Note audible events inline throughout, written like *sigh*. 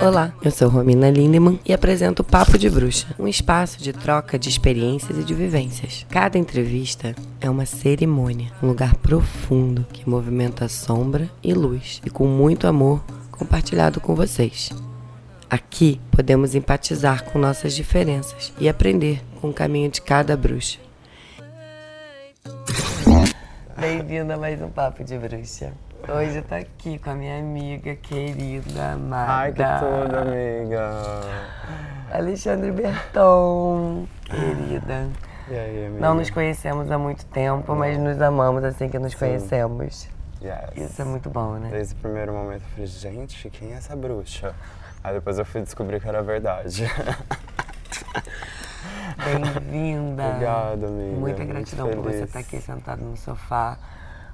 Olá, eu sou Romina Lindemann e apresento o Papo de Bruxa, um espaço de troca de experiências e de vivências. Cada entrevista é uma cerimônia, um lugar profundo que movimenta sombra e luz e com muito amor compartilhado com vocês. Aqui podemos empatizar com nossas diferenças e aprender com o caminho de cada bruxa. Bem-vinda a mais um Papo de Bruxa. Hoje eu tô aqui com a minha amiga querida, amada. Ai, que tudo, amiga. Alexandre Berton, querida. E aí, amiga? Não nos conhecemos há muito tempo, mas nos amamos assim que nos conhecemos. Yes. Isso é muito bom, né? Desde o primeiro momento eu falei, gente, quem é essa bruxa? Aí depois eu fui descobrir que era verdade. Bem-vinda. Obrigado, amiga. Muita Muito gratidão por você estar aqui sentado no sofá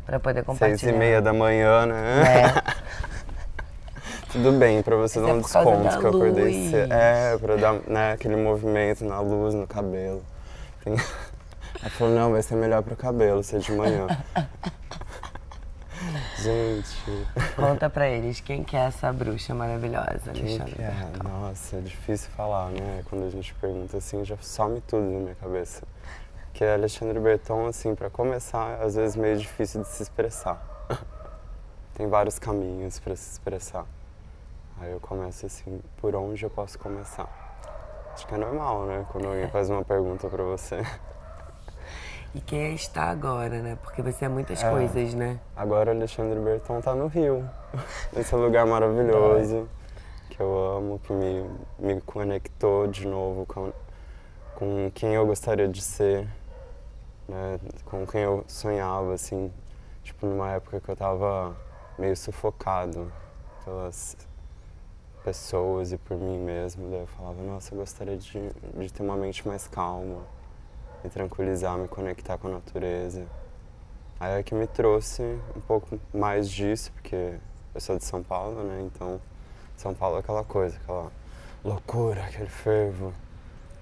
para poder compartilhar. Seis e meia da manhã, né? É. *laughs* Tudo bem, pra você Mas dar é um por causa desconto que eu acordei cedo. É, pra dar né, aquele movimento na luz, no cabelo. Tem... *laughs* Ela falou, não, vai ser melhor pro cabelo, ser de manhã. *laughs* Gente, Conta pra eles quem que é essa bruxa maravilhosa, quem Alexandre que é? Nossa, é difícil falar, né? Quando a gente pergunta assim, já some tudo na minha cabeça. Que é Alexandre Berton, assim, pra começar, às vezes meio difícil de se expressar. *laughs* Tem vários caminhos pra se expressar. Aí eu começo assim, por onde eu posso começar? Acho que é normal, né? Quando alguém faz uma pergunta pra você. *laughs* E quem é está agora, né? Porque você é muitas É. coisas, né? Agora o Alexandre Berton tá no Rio. *laughs* Esse lugar maravilhoso que eu amo, que me, me conectou de novo com, com quem eu gostaria de ser, né? com quem eu sonhava, assim, tipo numa época que eu tava meio sufocado pelas pessoas e por mim mesmo. Daí eu falava, nossa, eu gostaria de, de ter uma mente mais calma, me tranquilizar, me conectar com a natureza. Aí é que me trouxe um pouco mais disso, porque eu sou de São Paulo, né? Então, São Paulo é aquela coisa, aquela loucura, aquele fervo.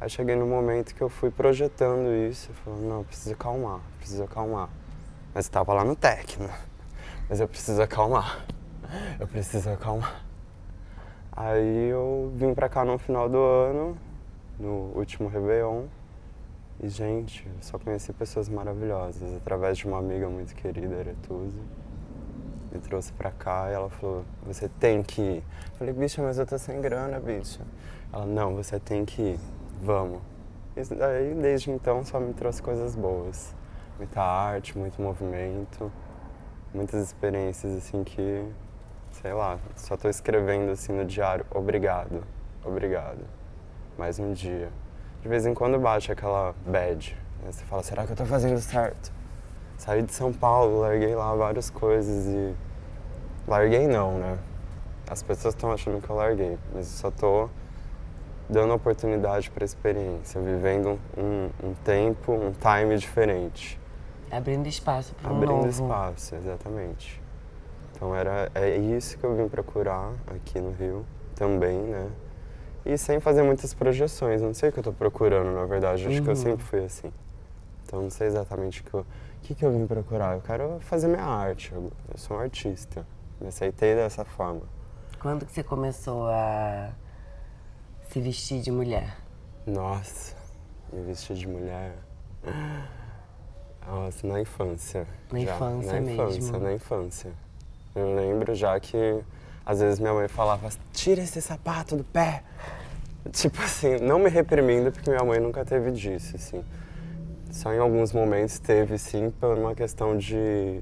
Aí cheguei no momento que eu fui projetando isso, falando, não, eu preciso acalmar, preciso acalmar. Mas eu tava lá no técnico, mas eu preciso acalmar, eu preciso acalmar. Aí eu vim pra cá no final do ano, no último Réveillon, e, gente, eu só conheci pessoas maravilhosas através de uma amiga muito querida, Aretusa. Me trouxe pra cá e ela falou: Você tem que ir. Eu falei: Bicha, mas eu tô sem grana, bicha. Ela: Não, você tem que ir. Vamos. E daí, desde então, só me trouxe coisas boas. Muita arte, muito movimento, muitas experiências assim que, sei lá, só tô escrevendo assim no diário: Obrigado, obrigado. Mais um dia de vez em quando bate aquela bad. Né? Você fala, será que eu tô fazendo certo? Saí de São Paulo, larguei lá várias coisas e. Larguei não, né? As pessoas estão achando que eu larguei, mas eu só tô dando oportunidade para experiência, vivendo um, um tempo, um time diferente. Abrindo espaço para um Abrindo novo. espaço, exatamente. Então era, é isso que eu vim procurar aqui no Rio também, né? E sem fazer muitas projeções, não sei o que eu tô procurando, na verdade, acho que eu Uhum. sempre fui assim. Então não sei exatamente o que eu, o que, que eu vim procurar. Eu quero fazer minha arte, eu, eu sou um artista, me aceitei dessa forma. Quando que você começou a se vestir de mulher? Nossa, me vestir de mulher. Nossa, na infância. Na já. infância Na mesmo. infância, na infância. Eu lembro já que às vezes minha mãe falava, tira esse sapato do pé. Tipo assim, não me reprimindo, porque minha mãe nunca teve disso, assim. Só em alguns momentos teve, sim, por uma questão de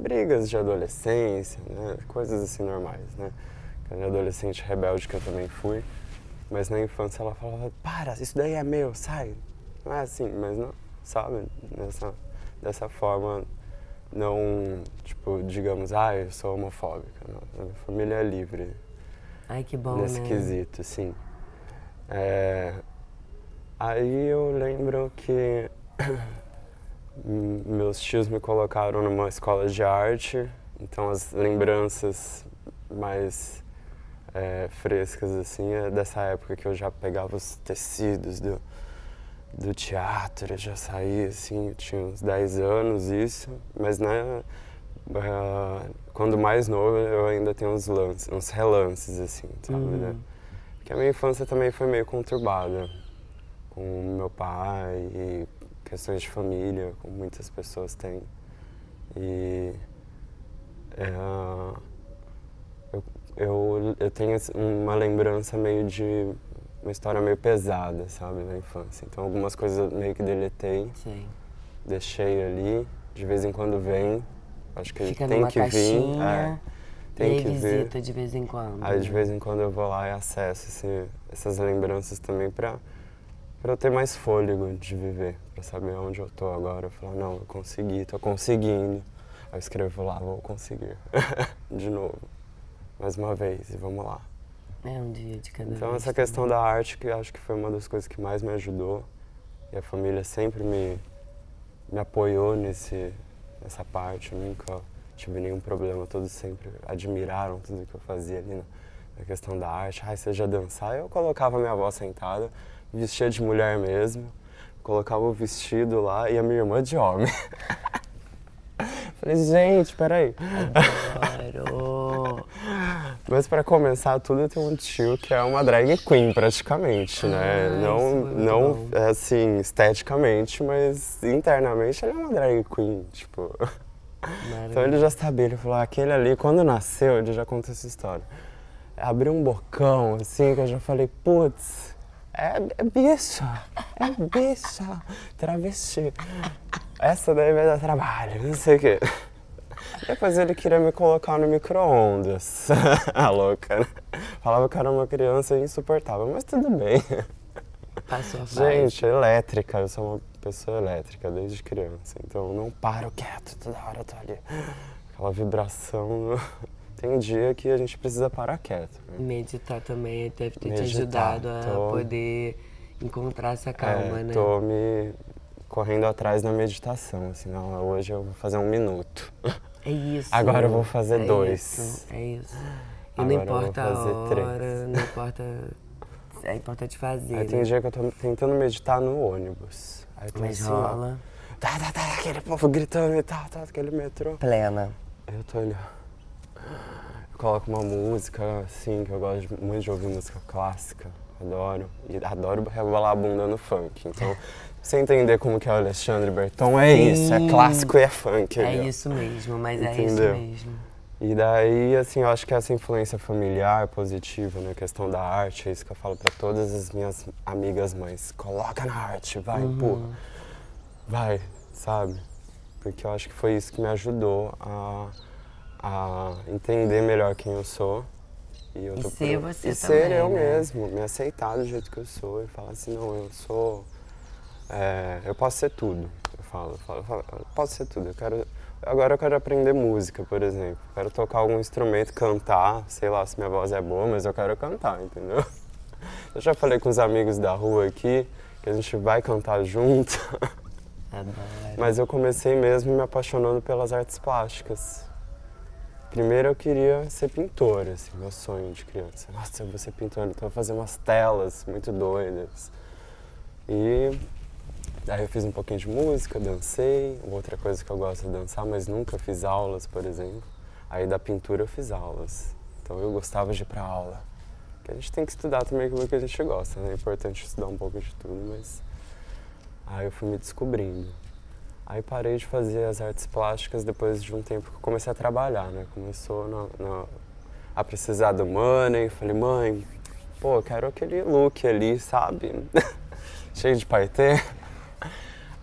brigas de adolescência, né? Coisas assim normais, né? Aquele adolescente rebelde que eu também fui. Mas na infância ela falava, para, isso daí é meu, sai. Não é assim, mas não, sabe? Nessa, dessa forma, não, tipo, digamos, ah, eu sou homofóbica. Não, a minha família é livre Ai, que bom, nesse né? quesito, sim. É, aí eu lembro que *coughs* meus tios me colocaram numa escola de arte, então as lembranças mais é, frescas assim é dessa época que eu já pegava os tecidos do, do teatro, eu já saía assim, eu tinha uns 10 anos isso, mas né, ah, quando mais novo eu ainda tenho uns lances, uns relances assim, sabe? Uhum. né? Que a minha infância também foi meio conturbada com meu pai e questões de família, como muitas pessoas têm. E é, eu, eu, eu tenho uma lembrança meio de uma história meio pesada, sabe, na infância. Então algumas coisas meio que deletei, Sim. deixei ali, de vez em quando vem, acho que Fica tem que vir. caixinha, É, e tem que visita vir. de vez em quando. Aí de vez em quando eu vou lá e acesso esse, essas lembranças também pra, pra eu ter mais fôlego de viver, pra saber onde eu tô agora. Eu falo, não, eu consegui, tô conseguindo. Aí eu escrevo lá, vou conseguir. *laughs* de novo. Mais uma vez, e vamos lá. É um dia de cada Então vez. essa questão da arte que eu acho que foi uma das coisas que mais me ajudou. E a família sempre me, me apoiou nesse, nessa parte. Eu nunca tive nenhum problema. Todos sempre admiraram tudo que eu fazia ali na, na questão da arte. Ai, seja dançar. Eu colocava minha avó sentada, vestia de mulher mesmo. Colocava o vestido lá e a minha irmã de homem. *laughs* Falei, gente, peraí. Adoro. Mas para começar tudo, eu tenho um tio que é uma drag queen praticamente, né? Ah, não, é não é assim, esteticamente, mas internamente ele é uma drag queen, tipo. *laughs* Então ele já sabia, ele falou, "Ah, aquele ali, quando nasceu, ele já contou essa história. Abriu um bocão, assim, que eu já falei, putz, é, é bicha, é bicha, travesti. Essa daí vai dar trabalho, não sei o quê. Depois ele queria me colocar no micro-ondas. *laughs* A louca, né? Falava que era uma criança insuportável, mas tudo bem. Passou a. Gente, elétrica, eu sou uma pessoa elétrica desde criança, então eu não paro quieto, toda hora eu tô ali. Aquela vibração. Tem dia que a gente precisa parar quieto. né? Meditar também deve ter te Meditar, ajudado a tô- poder encontrar essa calma, É, né? Tô me correndo atrás na meditação, assim, não, hoje eu vou fazer um minuto. É isso. Agora eu vou fazer é dois. Isso, é isso. E Agora não eu vou importa fazer a três. hora, não importa. É importante fazer. Aí tem né? dia que eu tô tentando meditar no ônibus. Aí tô Mas assim, ó, rola. tá, tá, tá, aquele povo gritando e tal, tá, aquele metrô. Plena. Eu tô ali, ó. Eu coloco uma música, assim, que eu gosto muito de ouvir música clássica. Adoro. E adoro rebolar a bunda no funk. Então, *laughs* você entender como que é o Alexandre Berton, é isso. É Sim. clássico e é funk. É isso mesmo, mas é Entendeu? isso mesmo. E daí, assim, eu acho que essa influência familiar positiva na questão da arte, é isso que eu falo pra todas as minhas amigas mães. Coloca na arte, vai, Uhum. empurra. Vai, sabe? Porque eu acho que foi isso que me ajudou a, a entender melhor quem eu sou. E, eu E ser pro- você E ser também, eu né? mesmo, me aceitar do jeito que eu sou e falar assim, não, eu sou. É, eu posso ser tudo. Eu falo, eu falo, eu falo, eu posso ser tudo. Eu quero, agora eu quero aprender música, por exemplo. Quero tocar algum instrumento, cantar, sei lá se minha voz é boa, mas eu quero cantar, entendeu? *laughs* Eu já falei com os amigos da rua aqui que a gente vai cantar junto. Adoro. Mas eu comecei mesmo me apaixonando pelas artes plásticas. Primeiro eu queria ser pintor, assim, meu sonho de criança. Nossa, eu vou ser pintor, então eu vou fazer umas telas muito doidas. E daí eu fiz um pouquinho de música, dancei. Outra coisa que eu gosto é dançar, mas nunca fiz aulas, por exemplo. Aí da pintura eu fiz aulas. Então eu gostava de ir pra aula. Porque a gente tem que estudar também aquilo que a gente gosta, né? É importante estudar um pouco de tudo, mas Aí eu fui me descobrindo. Aí parei de fazer as artes plásticas depois de um tempo que eu comecei a trabalhar, né? Começou a precisar do money. Falei, mãe, pô, eu quero aquele look ali, sabe? *laughs* Cheio de paetê.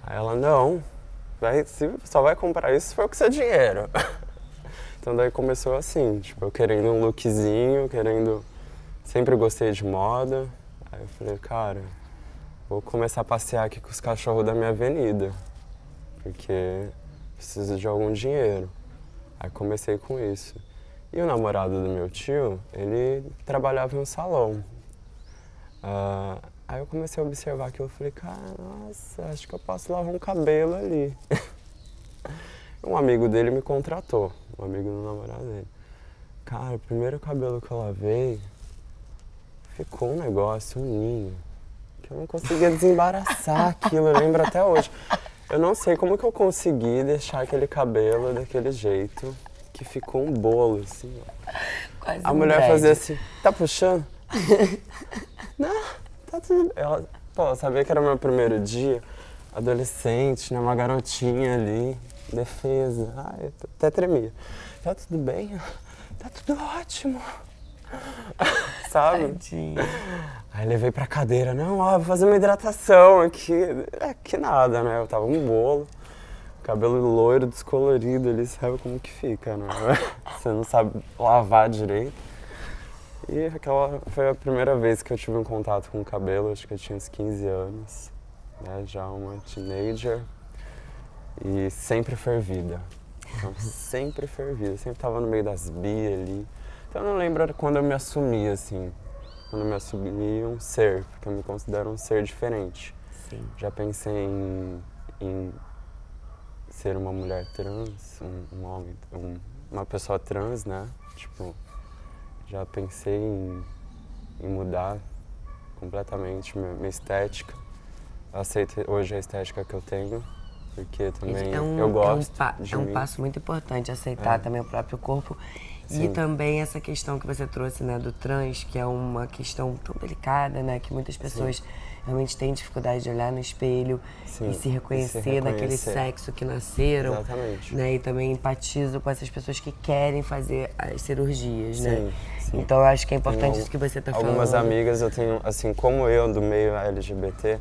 Aí ela, não, vai, só vai comprar isso se for com seu dinheiro. *laughs* Então daí começou assim, tipo, eu querendo um lookzinho, querendo... Sempre gostei de moda. Aí eu falei, cara, vou começar a passear aqui com os cachorros da minha avenida, porque preciso de algum dinheiro. Aí comecei com isso. E o namorado do meu tio, ele trabalhava em um salão. Ah, aí eu comecei a observar aquilo, eu falei, cara, nossa, acho que eu posso lavar um cabelo ali. *laughs* um amigo dele me contratou, um amigo do namorado dele. Cara, o primeiro cabelo que eu lavei, ficou um negócio, um ninho que eu não conseguia desembaraçar *laughs* aquilo, eu lembro até hoje. Eu não sei como que eu consegui deixar aquele cabelo daquele jeito, que ficou um bolo, assim, ó. Quase A um mulher fazia assim, tá puxando? *laughs* não, tudo. Ela, pô, sabia que era meu primeiro dia, adolescente, né? Uma garotinha ali, defesa. Ai, até tremia. Tá tudo bem? Tá tudo ótimo. *laughs* Sabe? Tadinho. Aí levei pra cadeira, não, ó, vou fazer uma hidratação aqui. É que nada, né? Eu tava um bolo, cabelo loiro, descolorido ali, sabe como que fica, né? *laughs* Você não sabe lavar direito. E aquela foi a primeira vez que eu tive um contato com o cabelo, acho que eu tinha uns 15 anos, né? Já uma teenager. E sempre fervida. Então, *laughs* sempre fervida, sempre tava no meio das bi ali. Então eu não lembro quando eu me assumi, assim. Quando eu me assumi um ser, porque eu me considero um ser diferente. Sim. Já pensei em, em ser uma mulher trans, um, um homem, um, uma pessoa trans, né? Tipo, já pensei em, em mudar completamente minha, minha estética. Aceito hoje a estética que eu tenho, porque também é um, eu gosto é um, é um passo muito importante aceitar É. também o próprio corpo. E Sim. também essa questão que você trouxe, né, do trans, que é uma questão tão delicada, né, que muitas pessoas realmente têm dificuldade de olhar no espelho Sim, e se reconhecer, e se naquele sexo que nasceram. Exatamente. Né, e também empatizo com essas pessoas que querem fazer as cirurgias, né? Sim, sim. Então eu acho que é importante Tenho isso que você está falando. Algumas amigas eu tenho, assim, como eu, do meio LGBT,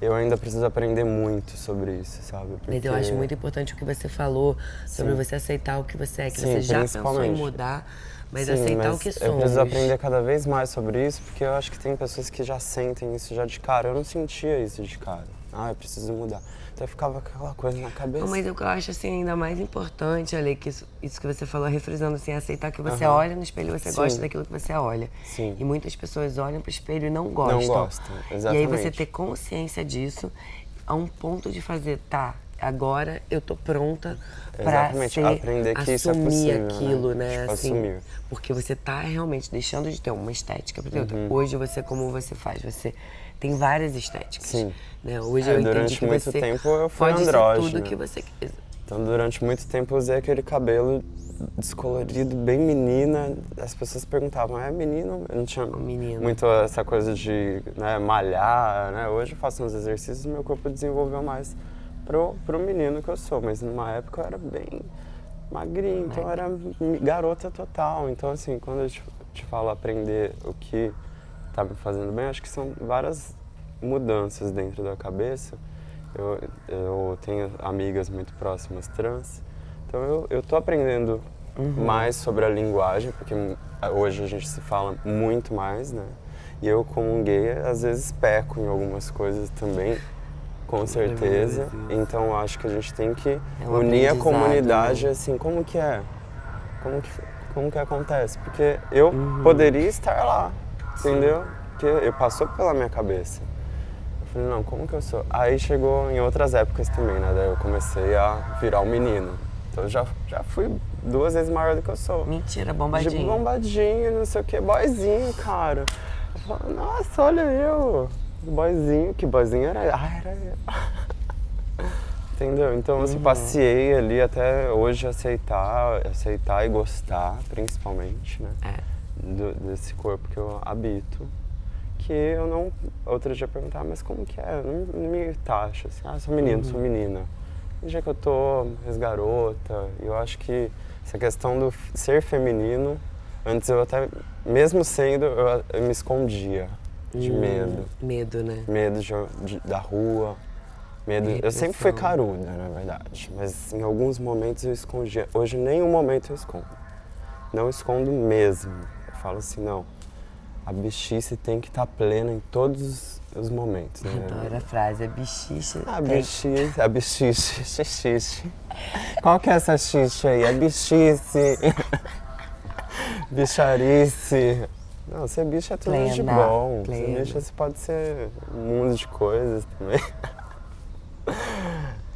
eu ainda preciso aprender muito sobre isso, sabe? Mas eu Porque- acho muito importante o que você falou sobre Sim. você aceitar o que você é, que Sim, você já pensou em mudar, mas Sim, aceitar mas o que Eu somos. preciso aprender cada vez mais sobre isso, porque eu acho que tem pessoas que já sentem isso já de cara. Eu não sentia isso de cara. Ah, eu preciso mudar. Eu ficava aquela coisa na cabeça. Não, Mas o que eu acho assim ainda mais importante, Ale, que isso, isso que você falou, refrisando assim, aceitar que você Aham. olha no espelho e você Sim. gosta daquilo que você olha. Sim. E muitas pessoas olham pro espelho e não gostam. gostam, E aí exatamente. você ter consciência disso a um ponto de fazer, tá, agora eu tô pronta Exatamente, ser, aprender que isso é assumir possível, né? aquilo, né? Tipo, assim, assumir. Porque você tá realmente deixando de ter uma estética. Por exemplo, Uhum. hoje você, como você faz, você tem várias estéticas. Sim. Né? Hoje É, eu entendi durante que muito você tempo eu fui pode andrógeno. tudo que você quiser. Então, durante muito tempo eu usei aquele cabelo descolorido, bem menina. As pessoas perguntavam, é menino? Eu não tinha menino. muito essa coisa de né, malhar, né? Hoje eu faço uns exercícios e meu corpo desenvolveu mais pro, pro menino que eu sou. Mas numa época eu era bem magrinho, então eu era garota total. Então, assim, quando eu te, te falo aprender o que tá me fazendo bem, acho que são várias mudanças dentro da cabeça. Eu, eu tenho amigas muito próximas trans, então eu, eu tô aprendendo mais sobre a linguagem, porque hoje a gente se fala muito mais, né? E eu, como um gay, às vezes peco em algumas coisas também, com certeza. Então acho que a gente tem que É um unir a comunidade, né? assim, como que é? Como que, como que acontece? Porque eu Uhum. poderia estar lá, entendeu? Porque eu passou pela minha cabeça. Eu falei, não, como que eu sou? Aí chegou em outras épocas também, né? Daí eu comecei a virar um menino. Então eu já, já fui duas vezes maior do que eu sou. Mentira, De bombadinho. bombadinho, não sei o que, boyzinho, cara. Eu falo, nossa, olha eu. Boyzinho, que boyzinho era? Ah, era eu. *laughs* Entendeu? Então eu Uhum. passeei ali até hoje aceitar, aceitar e gostar, principalmente, né? É. do- desse corpo que eu habito. Que eu não. Outro dia eu perguntava, mas como que é? Eu não, não me taxa assim, ah, sou menino, Uhum. sou menina. Dia que eu tô ex-garota, eu acho que essa questão do ser feminino, antes eu até, mesmo sendo, eu, eu me escondia de Hum, medo. Medo, né? Medo de, de- da rua. Medo. Eu sempre fui caruda, na verdade. Mas em alguns momentos eu escondia. Hoje nenhum momento eu escondo. Não escondo mesmo. Eu falo assim, não. A bichice tem que estar plena em todos os- os momentos. Né? Adoro a frase, é bichiche. A tem- bichice, a bichice, *laughs* xixixe. Qual que é essa xixe aí? A bichice. *laughs* Bicharice. Não, ser bicho é tudo de Plena, bom. Ser plena. bicho você pode ser um mundo de coisas também. *laughs*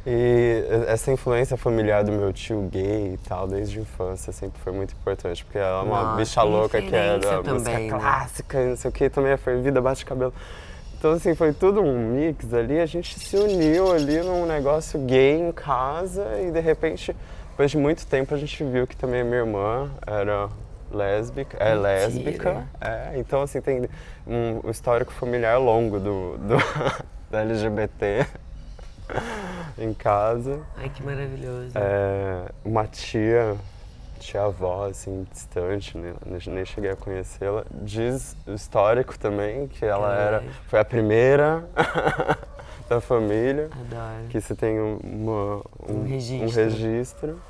E essa influência familiar do meu tio gay e tal, desde a infância, sempre foi muito importante. Porque ela é uma Nossa, bicha louca que referência da música também, né? clássica não sei o que, também é fervida, bate cabelo. Então, assim, foi tudo um mix ali. A gente se uniu ali num negócio gay em casa e, de repente, depois de muito tempo, a gente viu que também a minha irmã era lésbica, é Mentira. lésbica, é, então assim tem um histórico familiar longo do, do *laughs* da LGBT *laughs* em casa. Ai, que maravilhoso. É, uma tia, tia-avó, assim, distante, né? nem cheguei a conhecê-la, diz o histórico também, que ela era, foi a primeira *laughs* da família, Adoro. que você tem uma, um, Um registro. um registro.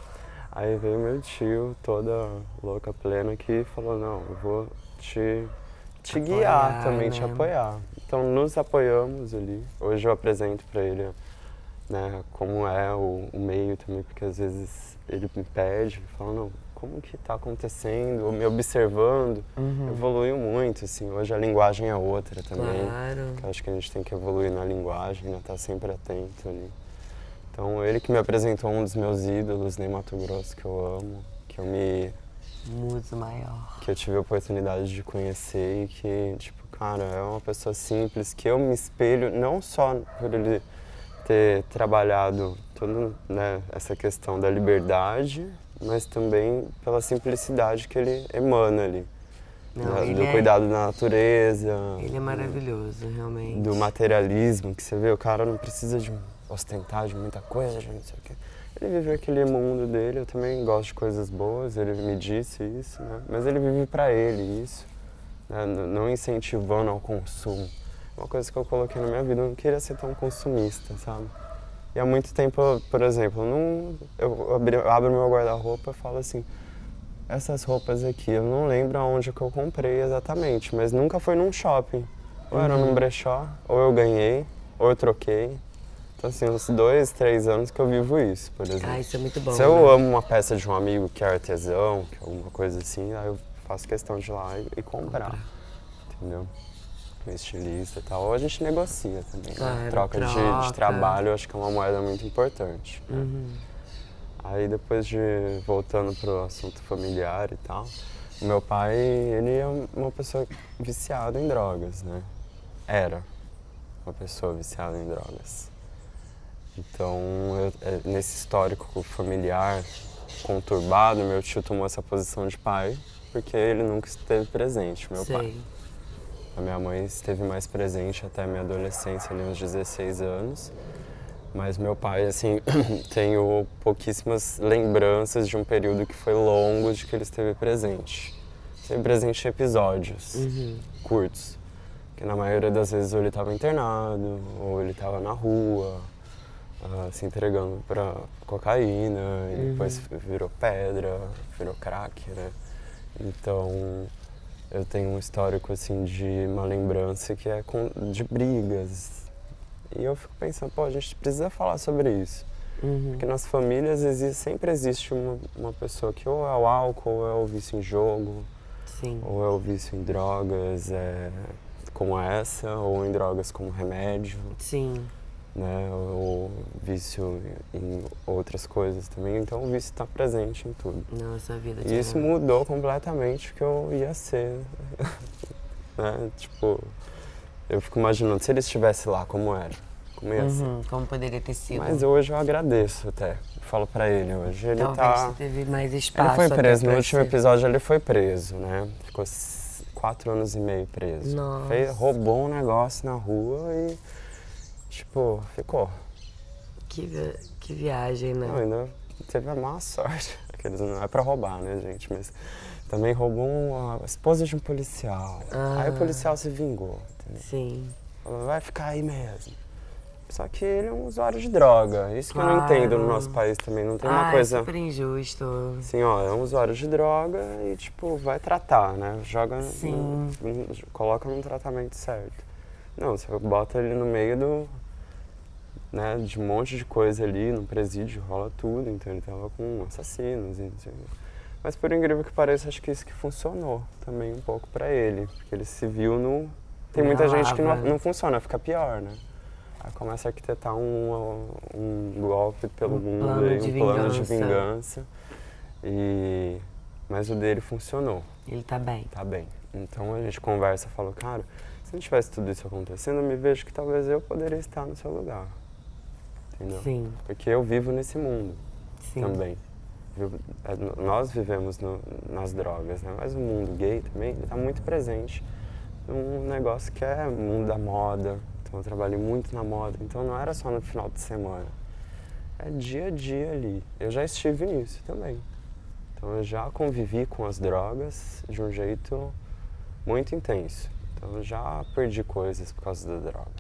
Aí veio meu tio, toda louca, plena, que falou, não, eu vou te, te Apoiar, guiar também, te né? apoiar. Então nos apoiamos ali. Hoje eu apresento para ele né, como é o, o meio também, porque às vezes ele me pede, fala, não, como que tá acontecendo, ou me observando, Uhum. evoluiu muito, assim, hoje a linguagem é outra também. Claro. que acho que a gente tem que evoluir na linguagem, né, estar sempre atento ali. Então ele que me apresentou um dos meus ídolos em Mato Grosso, que eu amo, que eu me Muso maior. que eu tive a oportunidade de conhecer e que, tipo, cara, é uma pessoa simples, que eu me espelho não só por ele ter trabalhado toda né, essa questão da liberdade, mas também pela simplicidade que ele emana ali. Não, né, ele do é- cuidado da natureza, Ele é maravilhoso, realmente. do materialismo, que você vê, o cara não precisa de ostentar de muita coisa, de não sei o quê. Ele vive aquele mundo dele, eu também gosto de coisas boas, ele me disse isso, né? Mas ele vive pra ele isso, né? Não incentivando ao consumo. Uma coisa que eu coloquei na minha vida, eu não queria ser tão consumista, sabe? E há muito tempo, por exemplo, eu não, eu, abri- eu abro meu guarda-roupa e falo assim, essas roupas aqui, eu não lembro aonde que eu comprei exatamente, mas nunca foi num shopping. Ou era num brechó, ou eu ganhei, ou eu troquei. Então, assim, uns dois, três anos que eu vivo isso, por exemplo. Ah, isso é muito bom. Se eu né? amo uma peça de um amigo que é artesão, que é alguma coisa assim, aí eu faço questão de ir lá e, e comprar, entendeu? Estilista e tal. Ou a gente negocia também. né? Claro, troca, de- De, troca. trabalho, eu acho que é uma moeda muito importante. né? Uhum. Aí depois de voltando pro assunto familiar e tal, meu pai, ele é uma pessoa viciada em drogas, né? Era uma pessoa viciada em drogas. Então, eu- é, nesse histórico familiar conturbado, meu tio tomou essa posição de pai, porque ele nunca esteve presente, meu pai. A minha mãe esteve mais presente até a minha adolescência, ali uns 16 anos. Mas meu pai, assim, *clears throat* tenho pouquíssimas lembranças de um período que foi longo de que ele esteve presente. Esteve presente em episódios Uhum. curtos. Que na maioria das vezes ou ele estava internado, ou ele estava na rua, ah, se entregando para cocaína, e depois virou pedra, virou crack, né? Então, eu tenho um histórico assim de uma lembrança que é com- de brigas. E eu fico pensando, pô, a gente precisa falar sobre isso. Uhum. Porque nas famílias exi- sempre existe uma, uma pessoa que ou é o álcool, ou é o vício em jogo, Sim. ou é o vício em drogas é, como essa, ou em drogas como remédio, Sim. Né? Ou vício em outras coisas também. Então o vício está presente em tudo. Nossa vida. E isso mudou completamente o que eu ia ser. *laughs* né? Tipo, eu fico imaginando se ele estivesse lá, como era. Como ia ser. Uhum. Como poderia ter sido. Mas hoje eu agradeço até. Falo pra ele hoje. Ele Talvez tá. teve mais espaço. Ele foi preso. No último ser. episódio ele foi preso, né? Ficou quatro anos e meio preso. Nossa. Fez, roubou um negócio na rua e. Tipo, ficou. Que, vi- que viagem, né? Não, ainda teve a má sorte. *laughs* Aqueles não é pra roubar, né, gente? Mas também roubou uma- a esposa de um policial. Aí o Ah. policial se vingou, entendeu? Sim. Falou, vai ficar aí mesmo. Só que ele é um usuário de droga. Isso que eu não entendo no Claro. nosso país também. Não tem uma ah, coisa. é super injusto. Assim, ó, é um usuário de droga e, tipo, vai tratar, né? Joga, Sim. no- no- coloca num tratamento certo. Não, você bota ele no meio do, né, de um monte de coisa ali, no presídio, rola tudo, então ele tava com assassinos e. Mas por incrível que pareça, acho que isso que funcionou também um pouco pra ele, porque ele se viu no... Tem muita gente que não, Ralava. não funciona, fica pior, né? Aí começa a arquitetar um, um golpe pelo Um mundo, plano aí, de um plano de vingança. E... Mas o dele funcionou, Ele tá bem. tá bem. Então a gente conversa fala, cara, se não tivesse tudo isso acontecendo, eu me vejo que talvez eu poderia estar no seu lugar. Entendeu? Sim, Porque eu vivo nesse mundo sim. também. é, nós vivemos no, nas drogas, né? Mas o mundo gay também está muito presente num negócio que é mundo da moda. Então eu trabalhei muito na moda. Então não era só no final de semana. É dia a dia ali. Eu já estive nisso também. Então eu já convivi com as drogas de um jeito muito intenso. Então eu já perdi coisas por causa da droga.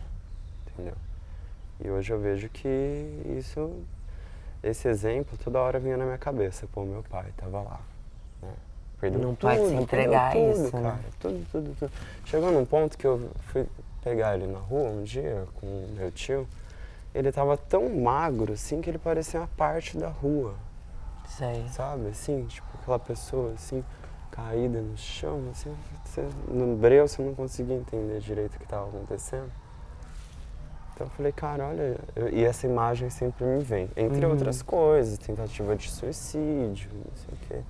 Entendeu? E hoje eu vejo que isso esse exemplo toda hora vinha na minha cabeça. Pô, meu pai estava lá. Né? Perdeu não tudo, pode se entregar tudo, isso, cara. Né? Tudo, tudo, tudo. Chegou num ponto que eu fui pegar ele na rua um dia com meu tio. Ele estava tão magro assim que ele parecia uma parte da rua. Sei. Sabe? Assim, tipo aquela pessoa assim, caída no chão, assim, você, no breu você não conseguia entender direito o que estava acontecendo. Então eu falei, cara, olha, eu, e essa imagem sempre me vem. Entre uhum. outras coisas, tentativa de suicídio, não sei o quê.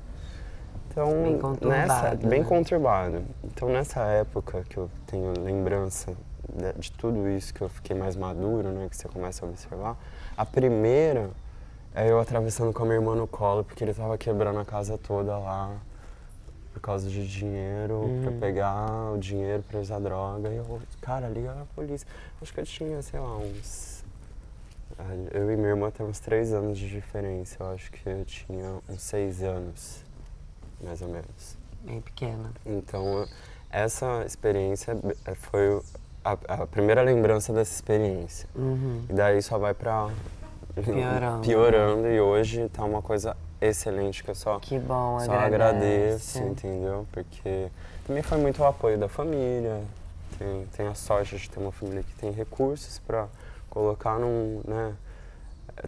Então, bem nessa, né? bem conturbado. Então nessa época que eu tenho lembrança de, de, tudo isso, que eu fiquei mais maduro, né, que você começa a observar, a primeira é eu atravessando com a minha irmã no colo, porque ele estava quebrando a casa toda lá por causa de dinheiro, uhum. para pegar o dinheiro para usar droga. E eu, cara, liga na polícia. Acho que eu tinha, sei lá, uns. Eu e minha irmã temos três anos de diferença. Eu acho que eu tinha uns seis anos, mais ou menos. Bem pequena. Então, essa experiência é, foi a, a primeira lembrança dessa experiência. Uhum. E daí só vai pra. Piorando. Piorando, e hoje tá uma coisa excelente que eu só, que bom, só agradeço, entendeu? Porque também foi muito o apoio da família, tem, tem a sorte de ter uma família que tem recursos para colocar num, né?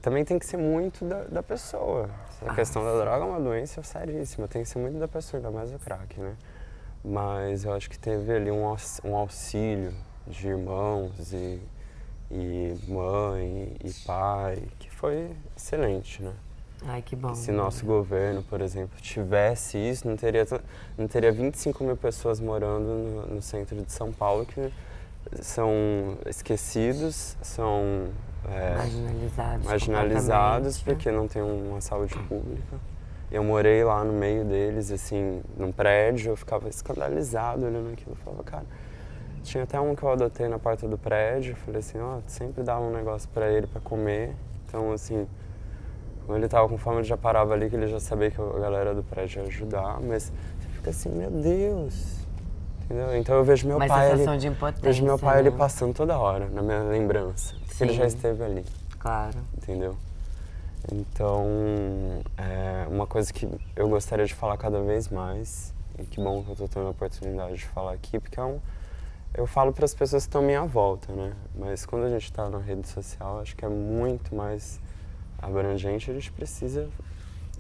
Também tem que ser muito da, da pessoa. A ah, questão da droga é uma doença seríssima, tem que ser muito da pessoa, ainda mais o crack, né? Mas eu acho que teve ali um, um auxílio de irmãos e, e mãe e pai, que foi excelente, né? Ai, que bom. Se nosso governo, por exemplo, tivesse isso, não teria, não teria 25 mil pessoas morando no, no centro de São Paulo que são esquecidos, são é, marginalizados, marginalizados porque não tem uma saúde pública. Eu morei lá no meio deles, assim, num prédio, eu ficava escandalizado olhando aquilo. Eu falava, cara, tinha até um que eu adotei na porta do prédio, falei assim, ó, oh, sempre dava um negócio para ele para comer. Então, assim, quando ele tava com fome, ele já parava ali, que ele já sabia que a galera do prédio ia ajudar, mas você fica assim, meu Deus. Entendeu? Então eu vejo meu Uma pai ali, de impotência, vejo meu pai né? ali passando toda hora na minha lembrança, porque ele já esteve ali. Claro. Entendeu? Então, é uma coisa que eu gostaria de falar cada vez mais, e que bom que eu estou tendo a oportunidade de falar aqui, porque é um, eu falo para as pessoas que estão à minha volta, né? Mas quando a gente está na rede social, acho que é muito mais abrangente, a gente precisa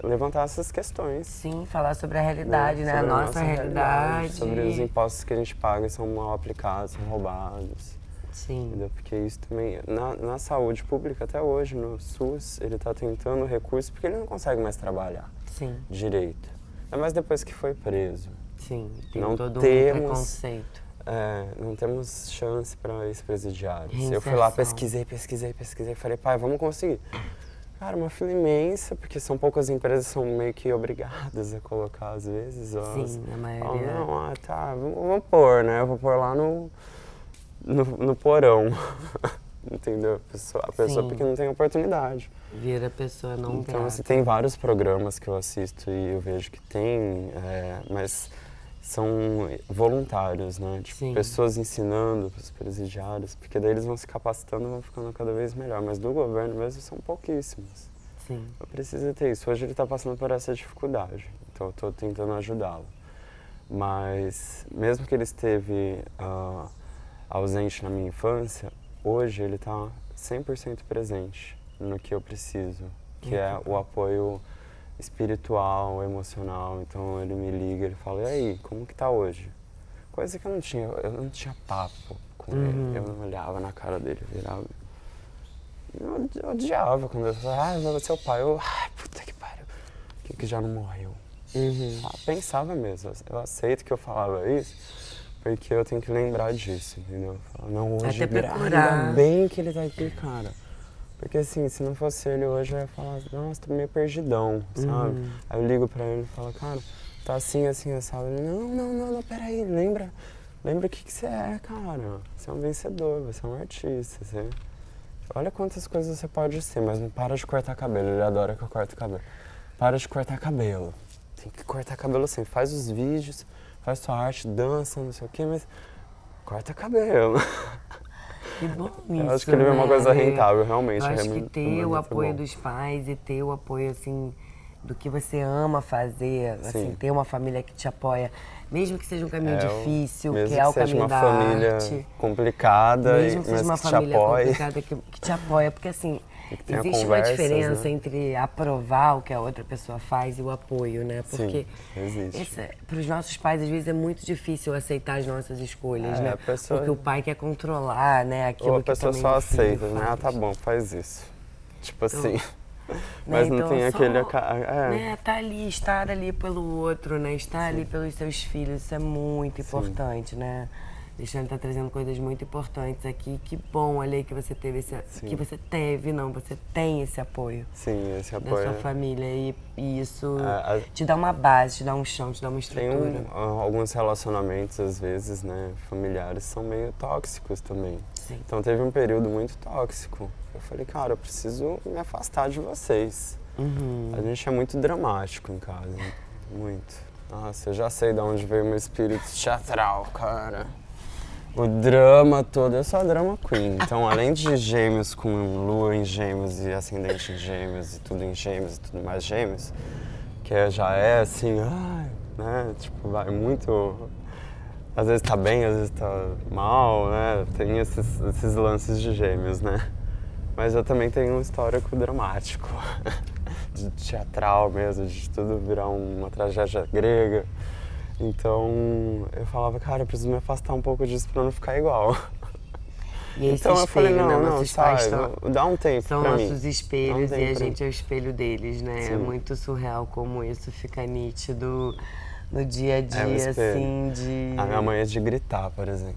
levantar essas questões. Sim, falar sobre a realidade, né? né? A, nossa a nossa, realidade. realidade. Sobre os impostos que a gente paga são mal aplicados, são roubados. Sim. Entendeu? Porque isso também, na, na saúde pública até hoje, no SUS, ele está tentando recursos porque ele não consegue mais trabalhar Sim. direito. É mais depois que foi preso. Sim, tem não todo temos, um preconceito. É, não temos chance para ex-presidiários. Eu fui lá, pesquisei, pesquisei, pesquisei, falei, pai, vamos conseguir. Cara, uma fila imensa, porque são poucas empresas que são meio que obrigadas a colocar às vezes. Sim, a maioria. Oh, não, ah, tá, vamos, vamos pôr, né? Eu vou pôr lá no, no, no porão. *laughs* Entendeu? A pessoa, a pessoa porque não tem oportunidade. Vira a pessoa não Então, assim, tem vários programas que eu assisto e eu vejo que tem, é, mas são voluntários, né? Tipo, Sim. pessoas ensinando os presidiários, porque daí eles vão se capacitando e vão ficando cada vez melhor. Mas do governo mesmo são pouquíssimos. Sim. Eu preciso ter isso. Hoje ele está passando por essa dificuldade, então eu estou tentando ajudá-lo. Mas mesmo que ele esteve uh, ausente na minha infância, hoje ele está 100% presente no que eu preciso, que é o apoio espiritual, emocional. Então ele me liga, ele fala, e aí, como que tá hoje? Coisa que eu não tinha, eu não tinha papo com uhum. ele. Eu não olhava na cara dele, virava. Eu, eu odiava quando eu falava, ah, mas seu pai, eu, ai, puta que pariu, que, que já não morreu. Uhum. Ah, pensava mesmo, eu aceito que eu falava isso, porque eu tenho que lembrar disso, entendeu? Falar, não, hoje, Até ainda bem que ele tá aqui, cara. Porque assim, se não fosse ele hoje, eu ia falar, nossa, tô meio perdidão, sabe? Uhum. Aí eu ligo pra ele e falo, cara, tá assim, assim, assado. Ele, não, não, não, não, peraí, lembra, lembra o que, que você é, cara. Você é um vencedor, você é um artista, você... Olha quantas coisas você pode ser, mas não para de cortar cabelo. Ele adora que eu corte cabelo. Para de cortar cabelo. Tem que cortar cabelo assim. Faz os vídeos, faz sua arte, dança, não sei o quê, mas corta cabelo. *laughs* Que bom isso, Eu acho que ele é uma coisa né? rentável, realmente. Eu é acho que ter o apoio bom. dos pais e ter o apoio, assim, do que você ama fazer, assim, Sim. ter uma família que te apoia, mesmo que seja um caminho É, difícil, mesmo que é o seja caminho uma da família arte. complicada, Mesmo que seja uma que te família apoie. complicada que, que te apoia, porque assim, que existe uma conversas, diferença né? entre aprovar o que a outra pessoa faz e o apoio, né? Porque Sim, para os nossos pais, às vezes, é muito difícil aceitar as nossas escolhas, É, né? pessoa- Porque o pai quer controlar, né? Aquilo Ou a pessoa só aceita, né? Ah, tá bom, faz isso. Tipo Então, assim. *laughs* Mas não então, tem só, aquele. É, Né, tá ali, estar ali pelo outro, né? Estar ali pelos seus filhos, isso é muito importante, né? Alexandre tá trazendo coisas muito importantes aqui. Que bom, Ale, que você teve esse, Sim. que você teve, não, você tem esse apoio sim, esse da apoio. sua família e, e isso É, a- te dá uma base, te dá um chão, te dá uma Tem estrutura. um- ah, alguns relacionamentos, às vezes, né, familiares, são meio tóxicos também. Sim. Então teve um período muito tóxico. Eu falei, cara, eu preciso me afastar de vocês. Uhum. A gente é muito dramático em casa. Muito. Nossa, eu já sei de onde veio meu espírito teatral, cara. O drama todo, eu sou a drama queen. Então, além de gêmeos com lua em gêmeos e ascendente em gêmeos e tudo em gêmeos e tudo mais gêmeos, que já é assim, ai, né? Tipo, vai muito. Às vezes tá bem, às vezes tá mal, né? Tem esses, esses lances de gêmeos, né? Mas eu também tenho um histórico dramático, *laughs* de teatral mesmo, de tudo virar uma tragédia grega. Então eu falava, cara, eu preciso me afastar um pouco disso pra não ficar igual. E então eu falei, espelho, não, né? não, sai, são, dá um tempo são nossos mim. espelhos um e a gente é o espelho deles, né? É Sim. muito surreal como isso fica nítido no dia a É dia, espelho. assim, de. A minha mãe é de gritar, por exemplo.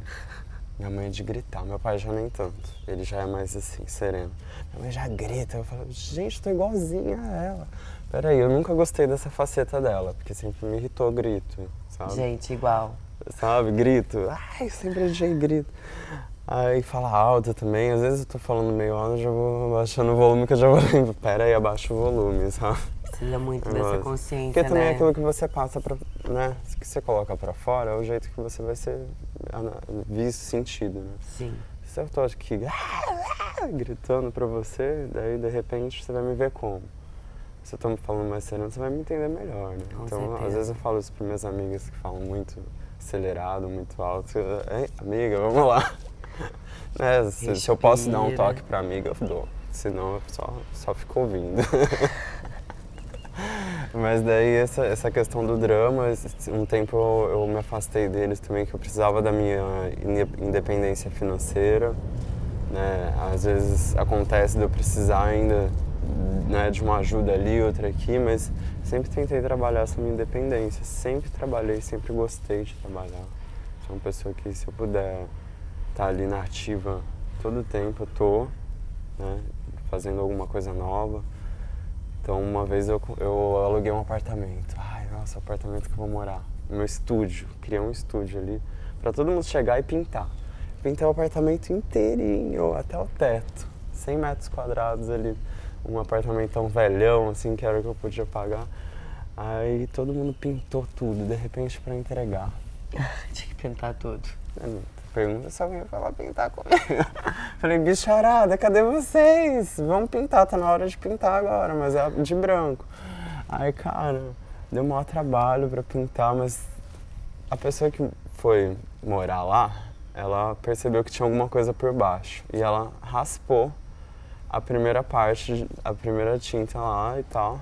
Minha mãe é de gritar, meu pai já nem tanto. Ele já é mais assim, sereno. Minha mãe já grita, eu falo, gente, tô igualzinha a ela. Peraí, eu nunca gostei dessa faceta dela, porque sempre me irritou o grito, sabe? Gente, igual. Sabe, grito. Ai, sempre achei grito. Aí fala alto também, às vezes eu tô falando meio alto, eu já vou abaixando o volume que eu já vou lembrar. *laughs* Pera aí, abaixa o volume, sabe? Precisa muito dessa consciência, Porque também né? é aquilo que você passa pra, né, que você coloca pra fora, é o jeito que você vai ser visto, sentido, né? Sim. Se eu tô aqui *laughs* gritando pra você, daí de repente você vai me ver como? Se eu tô me falando mais sereno, você vai me entender melhor, né? Com então, certeza. às vezes eu falo isso para minhas amigas que falam muito acelerado, muito alto. Ei, amiga, vamos lá. *laughs* Né, se, se eu posso dar um toque pra amiga, eu dou. Senão eu só, só fico ouvindo. *laughs* Mas daí essa, essa questão do drama, um tempo eu, eu me afastei deles também, que eu precisava da minha inde- independência financeira. Né? Às vezes acontece de eu precisar ainda né, de uma ajuda ali, outra aqui, mas sempre tentei trabalhar essa minha independência. Sempre trabalhei, sempre gostei de trabalhar. Sou uma pessoa que se eu puder estar ali na ativa todo o tempo, eu tô, né, fazendo alguma coisa nova. Então uma vez eu, eu aluguei um apartamento. Ai, nossa, apartamento que eu vou morar. Meu estúdio. Criei um estúdio ali para todo mundo chegar e pintar. Pintei o apartamento inteirinho, até o teto. 100 metros quadrados ali. Um apartamentão velhão, assim, que era o que eu podia pagar. Aí todo mundo pintou tudo, de repente, para entregar. *laughs* Tinha que pintar tudo. Eu Pergunta se alguém vai lá pintar comigo. *laughs* Falei, bicharada, cadê vocês? Vamos pintar, tá na hora de pintar agora, mas é de branco. Aí, cara, deu maior trabalho pra pintar, mas a pessoa que foi morar lá, ela percebeu que tinha alguma coisa por baixo. E ela raspou a primeira parte, a primeira tinta lá e tal.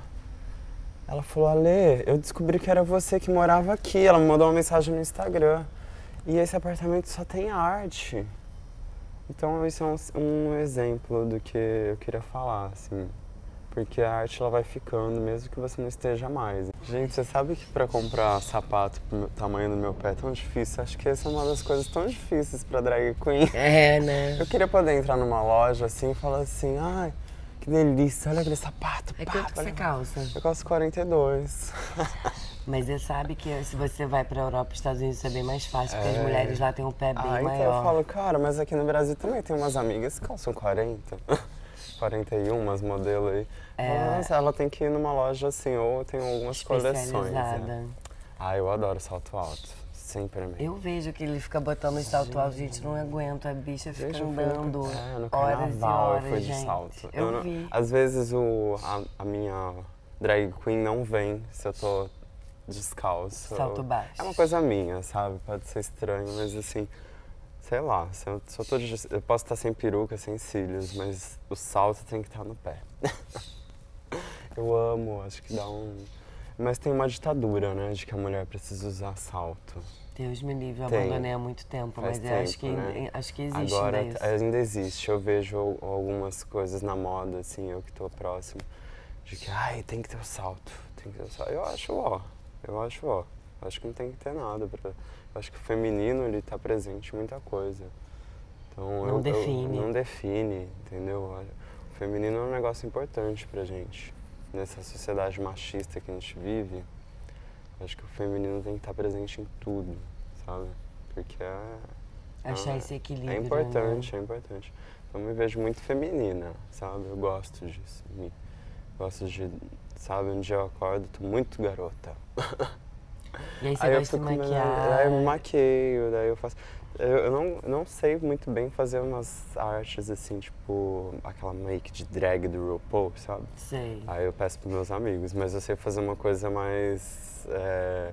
Ela falou, Ale, eu descobri que era você que morava aqui. Ela me mandou uma mensagem no Instagram. E esse apartamento só tem arte. Então isso é um, um exemplo do que eu queria falar, assim. Porque a arte ela vai ficando, mesmo que você não esteja mais. Gente, você sabe que para comprar sapato pro tamanho do meu pé é tão difícil? Acho que essa é uma das coisas tão difíceis para drag queen. É, né? *laughs* Eu queria poder entrar numa loja assim e falar assim, ai, que delícia, olha aquele sapato. É pá, quanto que você calça? Eu calço 42. *laughs* Mas você sabe que se você vai pra Europa e Estados Unidos é bem mais fácil, porque as É. mulheres lá têm um pé bem Ah, então maior. eu falo, cara, mas aqui no Brasil também tem umas amigas que calçam 40. 41, *laughs* umas modelos aí. É. Mas ela tem que ir numa loja assim, ou tem algumas coleções. Né? Ah, eu adoro salto alto. Sempre amei. Eu vejo que ele fica botando os salto alto, gente, não aguento, a bicha fica eu no- andando é, no horas e horas, eu fui de gente. salto. Eu, não- vi. Às vezes o, a, a minha drag queen não vem se eu tô descalço. Salto baixo. É uma coisa minha, sabe? Pode ser estranho, mas assim, sei lá, se eu, se eu tô eu posso estar sem peruca, sem cílios, mas o salto tem que estar no pé. *laughs* eu amo, acho que dá um. Mas tem uma ditadura, né, de que a mulher precisa usar salto. Deus me livre, eu Tem. abandonei há muito tempo, Faz mas eu acho que, tempo, né? acho que existe Agora ainda isso. ainda existe. Eu vejo al- algumas coisas na moda, assim, eu que tô próximo, de que, ai, tem que ter o salto, tem que ter o salto. Eu acho, ó, eu acho, ó, acho que não tem que ter nada. Pra, eu acho que o feminino, ele tá presente em muita coisa. Então, Não eu- eu- define. não define, entendeu? Feminino é um negócio importante pra gente. Nessa sociedade machista que a gente vive, acho que o feminino tem que estar presente em tudo, sabe? Porque é, Achar ah, esse equilíbrio. é né? importante, é importante. Então eu me vejo muito feminina, sabe? Eu gosto disso. Me, gosto de, sabe, um dia eu acordo, tô muito garota. E aí *laughs* você aí eu gosta de fico me- maquiar. Aí eu me maqueio, daí eu faço. Eu, não, não sei muito bem fazer umas artes assim, tipo aquela make de drag do RuPaul, sabe? Sei. Aí eu peço pros meus amigos, mas eu sei fazer uma coisa mais, é,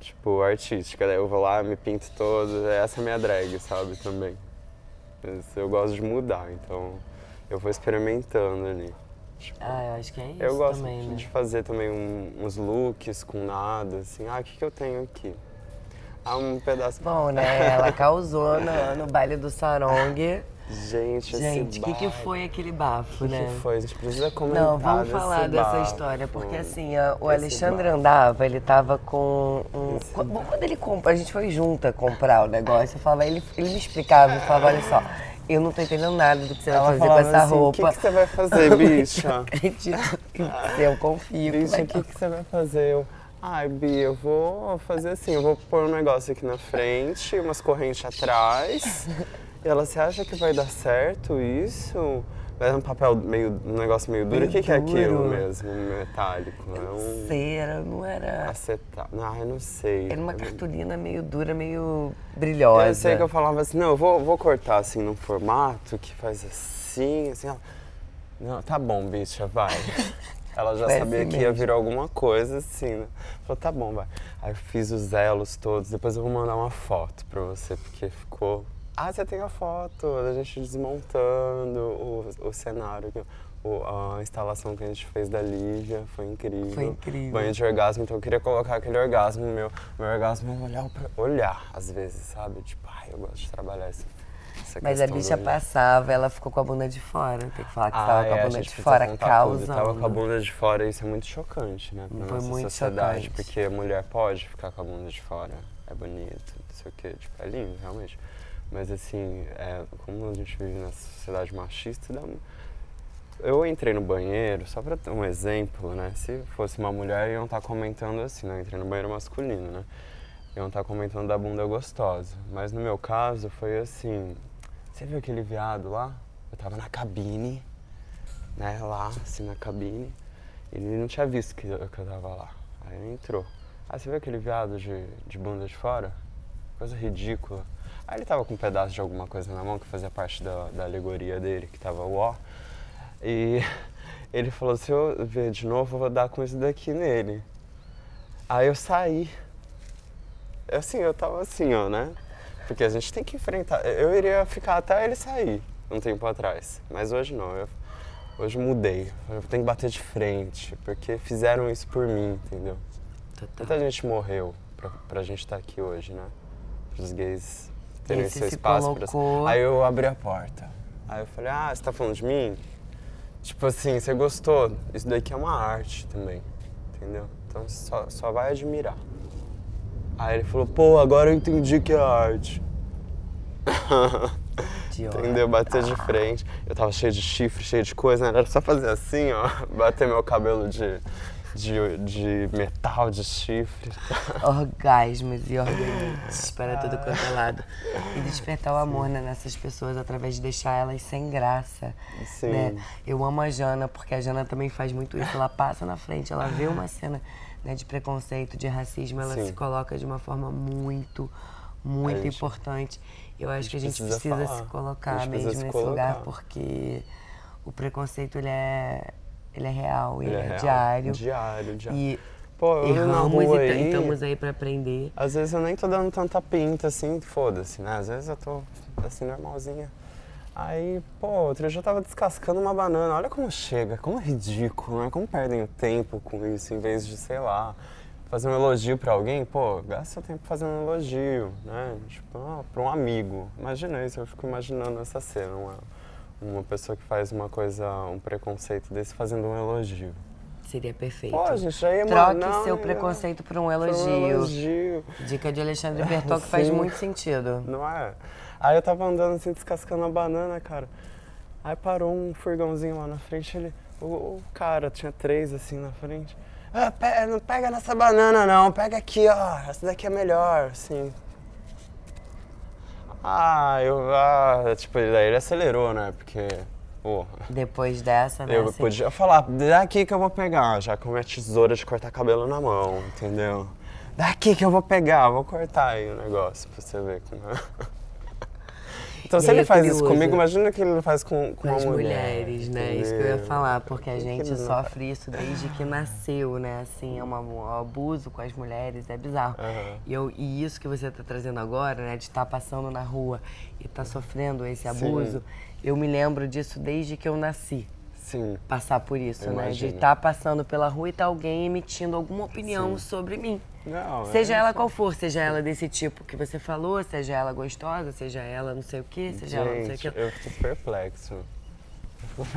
tipo, artística. Daí eu vou lá, me pinto todo, essa é a minha drag, sabe, também. Mas eu gosto de mudar, então eu vou experimentando ali. Tipo, Ah, eu acho que é isso eu gosto também, de, né? de fazer também um- uns looks com nada, assim, ah, o que, que eu tenho aqui? Ah, um pedaço. Bom, né? Ela causou no, no baile do Sarong. Gente, Gente, o que, que foi aquele bafo, O que, né? que foi? A gente precisa comentar Não, vamos falar dessa bafo. história, porque assim, o Esse Alexandre bafo. andava, ele tava com um. Esse Quando, ele compra, a gente foi junta comprar o negócio, eu falava, ele, ele me explicava, eu falava, olha só, eu não tô entendendo nada do que você vai Ela fazer com essa assim, roupa. O que, que você vai fazer, *laughs* bicha? Acredito em você, eu confio. Bicha, vai o que, que você vai fazer? Eu, ai, Bi, eu vou fazer assim, eu vou pôr um negócio aqui na frente, umas correntes atrás. E ela, você acha que vai dar certo isso? É um papel meio, um negócio meio duro. Meio o que, que é aquilo mesmo, metálico? É um Cera, não era. acetato. Ah, eu não sei. Era uma não- cartolina meio dura, meio brilhosa. Eu sei que eu falava assim, não, eu vou, vou cortar assim num formato que faz assim, assim, ela, não, tá bom, bicha, vai. *laughs* Ela já sabia que ia virar alguma coisa assim, né? Falou, tá bom, vai. Aí eu fiz os elos todos, depois eu vou mandar uma foto pra você, porque ficou. Ah, você tem a foto da gente desmontando o, o cenário, que- o- a instalação que a gente fez da Lívia, foi incrível. Foi incrível. Banho de orgasmo, então eu queria colocar aquele orgasmo meu. Meu orgasmo é olhar, pra, olhar às vezes, sabe? Tipo, ai, eu gosto de trabalhar essa, essa Mas a do bicha olhar. passava, ela ficou com a bunda de fora. Tem que falar que estava Ah, com a é, bunda gente de fora tudo. causando. Tava com a bunda de fora, isso é muito chocante, né? Pra Foi nossa muito sociedade, chocante. porque a mulher pode ficar com a bunda de fora, é bonito, não sei o quê, tipo, é lindo, realmente. Mas assim, é, como a gente vive nessa sociedade machista, dá um... Eu entrei no banheiro, só pra ter um exemplo, né? Se fosse uma mulher, iam estar comentando assim, né? Eu entrei no banheiro masculino, né? Iam estar comentando da bunda gostosa. Mas no meu caso, foi assim... Você viu aquele viado lá? Eu tava na cabine, né? Lá, assim, na cabine. Ele não tinha visto que eu, que eu tava lá. Aí ele entrou. Ah, você viu aquele viado de, de bunda de fora? Coisa ridícula. Aí ele tava com um pedaço de alguma coisa na mão que fazia parte da, da alegoria dele, que tava o ó. E *laughs* ele falou, se eu ver de novo, eu vou dar com isso daqui nele. Aí eu saí. Assim, eu tava assim, ó, né? Porque a gente tem que enfrentar. Eu iria ficar até ele sair um tempo atrás. Mas hoje não. Eu, hoje mudei. Eu tenho que bater de frente. Porque fizeram isso por mim, entendeu? Total. Muita gente morreu pra, pra gente estar aqui hoje, né? Para os gays terem você seu se espaço. pra- colocou- Aí eu abri a porta. Aí eu falei, ah, você tá falando de mim? Tipo assim, você gostou? Isso daqui é uma arte também, entendeu? Então só, só vai admirar. Aí ele falou, pô, agora eu entendi que é arte. *laughs* Entendeu? Bater de frente. Eu tava cheio de chifre, cheio de coisa, né? Era só fazer assim, ó. *laughs* Bater meu cabelo de, de, de metal, de chifre. *laughs* Orgasmos e orgasmos para tudo quanto é lado. E despertar o amor né, nessas pessoas através de deixar elas sem graça. Sim. Né? Eu amo a Jana, porque a Jana também faz muito isso. Ela passa na frente, ela vê uma cena né, de preconceito, de racismo, ela Sim. se coloca de uma forma muito, muito gente- importante. Eu acho que a gente precisa precisa, se colocar mesmo se nesse lugar, colocar. porque o preconceito ele é, ele é real, ele, Ele é, real. diário. Diário, diário. E Pô, eu na erramos e t- aí, estamos aí pra aprender. Às vezes eu nem tô dando tanta pinta assim, foda-se, né? Às vezes eu tô assim, normalzinha. Aí, pô, outro dia eu tava descascando uma banana. Olha como chega, como é ridículo, né? Como perdem o tempo com isso, em vez de, sei lá, fazer um elogio pra alguém. Pô, gasta seu tempo fazendo um elogio, né? Tipo, ah, pra um amigo. Imagina isso, eu fico imaginando essa cena. Uma, uma pessoa que faz uma coisa, um preconceito desse fazendo um elogio. Seria perfeito. Pô, gente, aí, Troque mano, não, seu não. preconceito por um Foi um elogio. elogio. Dica de Alexandre Bertol *laughs* que faz muito sentido. Não é? Aí eu tava andando assim, descascando a banana, cara. Aí parou um furgãozinho lá na frente, ele. O, o cara, tinha três assim na frente. Ah, não pega nessa banana não, pega aqui, ó. Essa daqui é melhor, assim. Ah, eu. Ah, tipo, daí ele acelerou, né? Porque. Pô, Depois dessa, né? eu assim, podia falar, daqui que eu vou pegar, já com a tesoura de cortar cabelo na mão, entendeu? Daqui que eu vou pegar, vou cortar aí o negócio pra você ver como é. *laughs* Então E se ele é faz isso comigo, imagina que ele faz com, com as mulher. mulheres, né? Isso que eu ia falar, porque a gente sofre isso desde que nasceu, né? Assim, é uma, um abuso com as mulheres, é bizarro. Aham. E, eu, e isso que você tá trazendo agora, né? De estar passando na rua e estar sofrendo esse abuso, eu me lembro disso desde que eu nasci. Sim, Passar por isso, Eu né? De imagino. estar passando pela rua e estar alguém emitindo alguma opinião Sim. sobre mim. Não, Seja é ela qual for, seja ela desse tipo que você falou, seja ela gostosa, seja ela não sei o que, seja ela não sei o Gente, que. eu fico perplexo.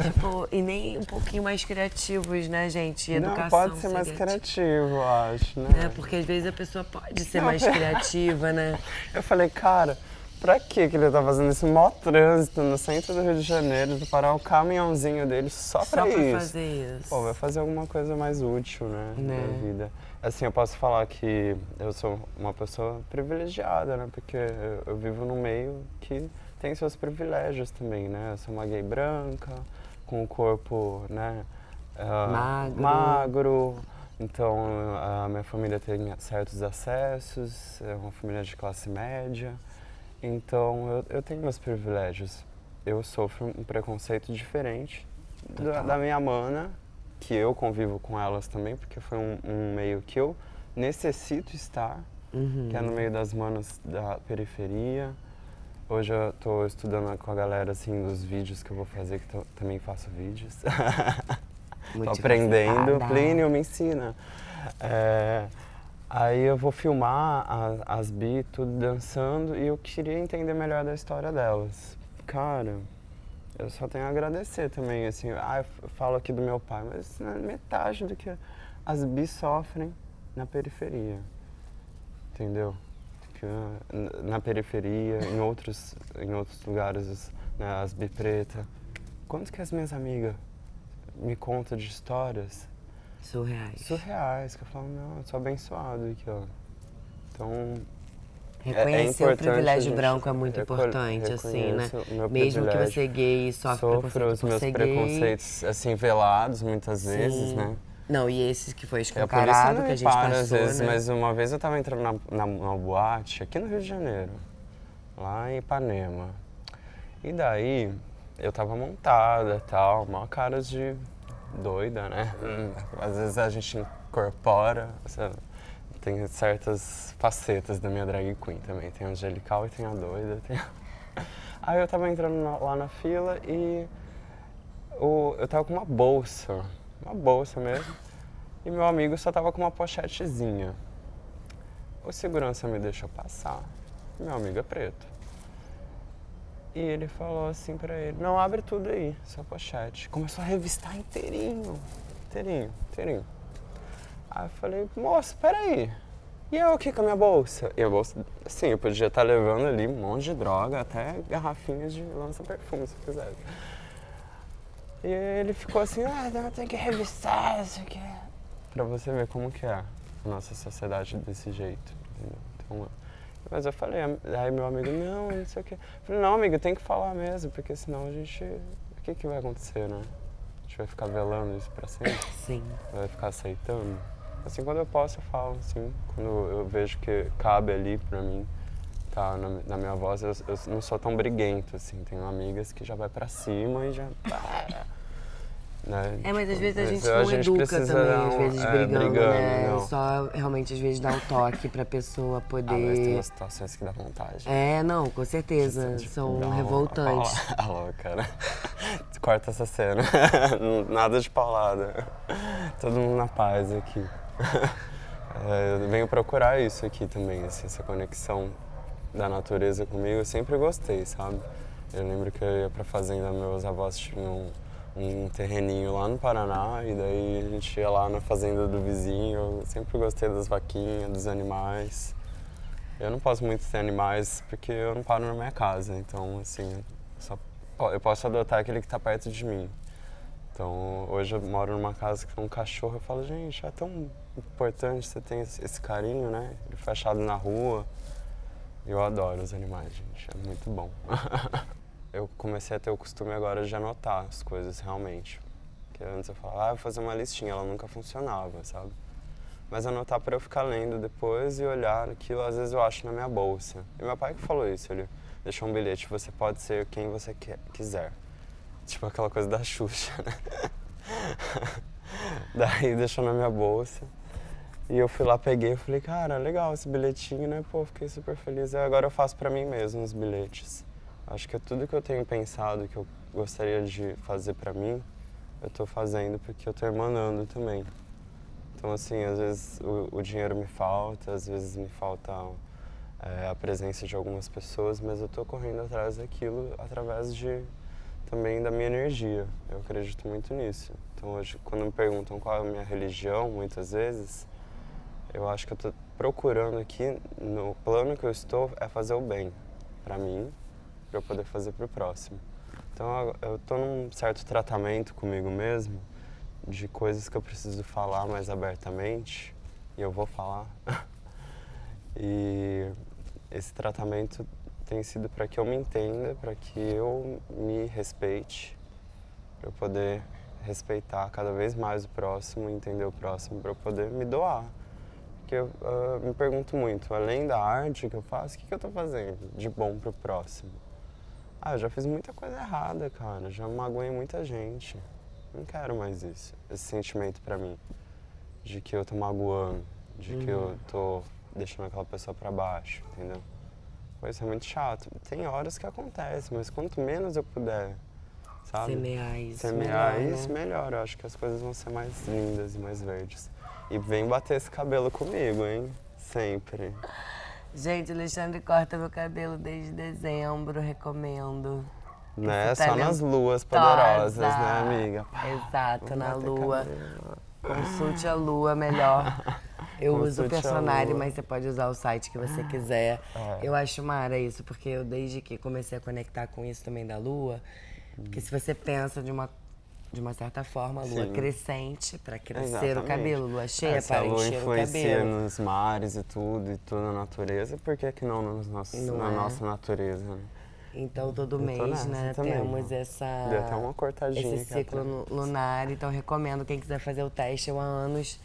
Tipo, e nem um pouquinho mais criativos, né, gente? E Educação. não, pode ser mais criativo, eu acho, né? né? Porque às vezes a pessoa pode ser Não, mais *laughs* criativa, né? Eu falei, cara, pra que que ele tá fazendo esse mó trânsito no centro do Rio de Janeiro, de parar o caminhãozinho dele só pra Só pra isso? fazer isso. Pô, vai fazer alguma coisa mais útil, né, Né? na vida. Assim, eu posso falar que eu sou uma pessoa privilegiada, né? Porque eu, vivo num meio que tem seus privilégios também, né? Eu sou uma gay branca, com o corpo, né? ah, Magro. magro. Então, a minha família tem certos acessos, é uma família de classe média. Então, eu, eu tenho meus privilégios. Eu sofro um preconceito diferente da, da minha mana, que eu convivo com elas também, porque foi um, um meio que eu necessito estar, Uhum. que é no meio das manas da periferia. Hoje eu estou estudando com a galera assim dos vídeos que eu vou fazer, que tô- também faço vídeos. *laughs* Tô aprendendo. Plínio me ensina. É, aí eu vou filmar a- as bi tudo dançando e eu queria entender melhor da história delas. Cara, eu só tenho a agradecer também, assim, ah, eu falo aqui do meu pai, mas não é metade do que as bi sofrem na periferia, entendeu? Na periferia, em outros, em outros lugares, as- né, as bi preta. Quanto que as minhas amigas me contam de histórias Surreais. surreais, que eu falo, não, eu sou abençoado aqui, ó. Então, Reconhecer o importante privilégio a gente branco é muito importante, assim, né? o Mesmo que privilégio. você é gay e sofre Sofro os meus preconceitos, assim, velados muitas vezes, Sim. né? Não, e esses que foi É, escancarado não que me a gente para passou, às vezes, né? mas uma vez eu tava entrando na, na, numa boate aqui no Rio de Janeiro, lá em Ipanema. E daí, eu tava montada e tal, maior cara de doida, né? *laughs* Às vezes a gente incorpora? Tem certas facetas da minha drag queen também. Tem a angelical e tem a doida. tem a- *laughs* Aí eu tava entrando na- lá na fila e o- eu tava com uma bolsa, uma bolsa mesmo, e meu amigo só tava com uma pochetezinha. O segurança me deixou passar, meu amigo é preto. E ele falou assim pra ele, não, abre tudo aí, sua pochete. Começou a revistar inteirinho, inteirinho, inteirinho. Aí eu falei, moço, peraí, E eu aqui com a minha bolsa? E a bolsa, assim, eu podia estar levando ali um monte de droga, até garrafinhas de lança-perfume, se quisesse. E ele ficou assim, ah, tem que revistar isso aqui. Pra você ver como que é a nossa sociedade desse jeito, entendeu? Então, mas eu falei, aí meu amigo, não, não sei o quê. Eu falei, não, amigo, tem que falar mesmo, porque senão a gente. O que, que vai acontecer, né? A gente vai ficar velando isso pra sempre? Sim. Vai ficar aceitando? Assim, quando eu posso, eu falo, assim. Quando eu vejo que cabe ali pra mim, tá na, na minha voz, eu, eu, não sou tão briguento, assim. Tenho amigas que já vai pra cima e já. Né? É, mas às vezes a gente não a gente educa também, às vezes é, brigando, brigando, né? Não. Só realmente às vezes dá o um toque pra pessoa poder. Ah, mas tem umas situações que dá vontade. É, não, com certeza. Tipo, São não, revoltantes. *laughs* Alô, cara. *laughs* Corta essa cena. *laughs* Nada de paulada. Todo mundo na paz aqui. *laughs* É, eu venho procurar isso aqui também, assim, essa conexão da natureza comigo. Eu sempre gostei, sabe? Eu lembro que eu ia pra fazenda, meus avós tinham um terreninho lá no Paraná e daí a gente ia lá na fazenda do vizinho. Eu sempre gostei das vaquinhas, dos animais. Eu não posso muito ter animais porque eu não paro na minha casa, então assim, só, eu posso adotar aquele que está perto de mim. Então hoje eu moro numa casa que tem um cachorro, eu falo, gente, é tão importante você ter esse carinho, né? Ele fechado na rua. Eu adoro os animais, gente, é muito bom. *laughs* eu comecei a ter o costume agora de anotar as coisas realmente. Porque antes eu falava, ah, vou fazer uma listinha, ela nunca funcionava, sabe? Mas anotar para eu ficar lendo depois e olhar aquilo, às vezes eu acho na minha bolsa. E meu pai que falou isso, ele deixou um bilhete, você pode ser quem você quer, quiser. Tipo aquela coisa da Xuxa, né? *laughs* Daí deixou na minha bolsa. E eu fui lá, peguei e falei, cara, legal esse bilhetinho, né? Pô, fiquei super feliz. E agora eu faço para mim mesmo os bilhetes. Acho que tudo que eu tenho pensado que eu gostaria de fazer para mim, eu estou fazendo porque eu estou emanando também. Então, assim, às vezes o, o dinheiro me falta, às vezes me falta é, a presença de algumas pessoas, mas eu estou correndo atrás daquilo através de também da minha energia. Eu acredito muito nisso. Então, hoje, quando me perguntam qual é a minha religião, muitas vezes, eu acho que eu estou procurando aqui, no plano que eu estou, é fazer o bem para mim para eu poder fazer para o próximo. Então eu estou num certo tratamento comigo mesmo de coisas que eu preciso falar mais abertamente e eu vou falar. *laughs* e esse tratamento tem sido para que eu me entenda, para que eu me respeite, para eu poder respeitar cada vez mais o próximo, entender o próximo, para eu poder me doar. Porque eu uh, me pergunto muito, além da arte que eu faço, o que, que eu estou fazendo de bom para o próximo? Ah, eu já fiz muita coisa errada, cara. Já magoei muita gente. Não quero mais isso. Esse sentimento pra mim. De que eu tô magoando. De uhum. que eu uhum. tô deixando aquela pessoa pra baixo, entendeu? Pois é muito chato. Tem horas que acontece, mas quanto menos eu puder, sabe? Semear isso. Semear melhor, isso, né? melhor. Eu acho que as coisas vão ser mais lindas e mais verdes. E vem bater esse cabelo comigo, hein? Sempre. Gente, Alexandre corta meu cabelo desde dezembro, recomendo. Né? Só nas luas poderosas, né, amiga? Exato, na lua. Cabelo. Consulte a lua melhor. *laughs* Eu uso o personagem, mas você pode usar o site que você quiser. É. Eu acho mara isso, porque eu desde que comecei a conectar com isso também da lua, porque se você pensa de uma de uma certa forma, a lua Sim. crescente para crescer Exatamente. o cabelo, lua cheia Essa para lua encher o cabelo. nos mares e tudo, e tudo na natureza, por que, que não nos nossos, não na é? nossa natureza? Né? Então todo mês, né, também. temos essa Deu até uma cortadinha esse ciclo lunar, então recomendo quem quiser fazer o teste, eu há anos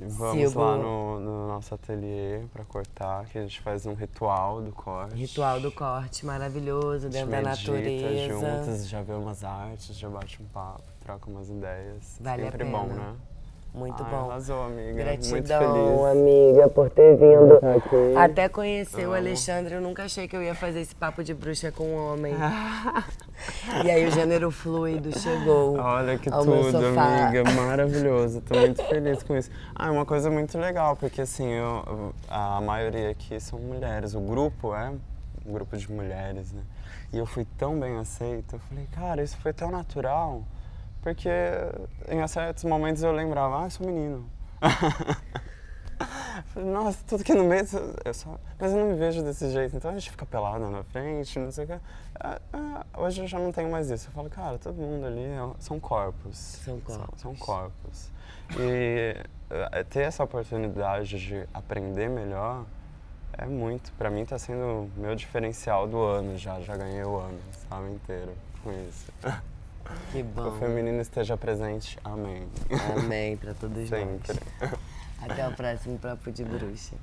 Vamos Sigo... lá no, no, nosso ateliê para cortar, que a gente faz um ritual do corte. Ritual do corte maravilhoso, dentro da natureza. juntas, já vê umas artes, já bate um papo, troca umas ideias. Vale Sempre a pena. bom, né? Muito Ai, bom. Arrasou, amiga. Gratidão, amiga, por ter vindo. Aqui. Até conhecer Amo. o Alexandre, eu nunca achei que eu ia fazer esse papo de bruxa com um homem. *laughs* e aí o gênero fluido chegou. Olha que tudo, amiga. *laughs* Maravilhoso. Tô muito feliz com isso. Ah, é uma coisa muito legal, porque assim, eu, a maioria aqui são mulheres. O grupo é um grupo de mulheres, né? E eu fui tão bem aceita. Eu falei, cara, isso foi tão natural. Porque em certos momentos eu lembrava, ah, eu sou menino. *laughs* nossa, tudo aqui no meio, eu só, mas eu não me vejo desse jeito, então a gente fica pelado na frente, não sei o que. Ah, ah, hoje eu já não tenho mais isso. Eu falo, cara, todo mundo ali é, são corpos. São corpos. São, são corpos. E eh, ter essa oportunidade de aprender melhor é muito. Pra mim tá sendo meu diferencial do ano já. Já ganhei o ano, sabe, inteiro com isso. *laughs* Que bom. O feminino esteja presente. Amém. Amém pra todos *laughs* Sempre. nós. Até o próximo Papo de Bruxa.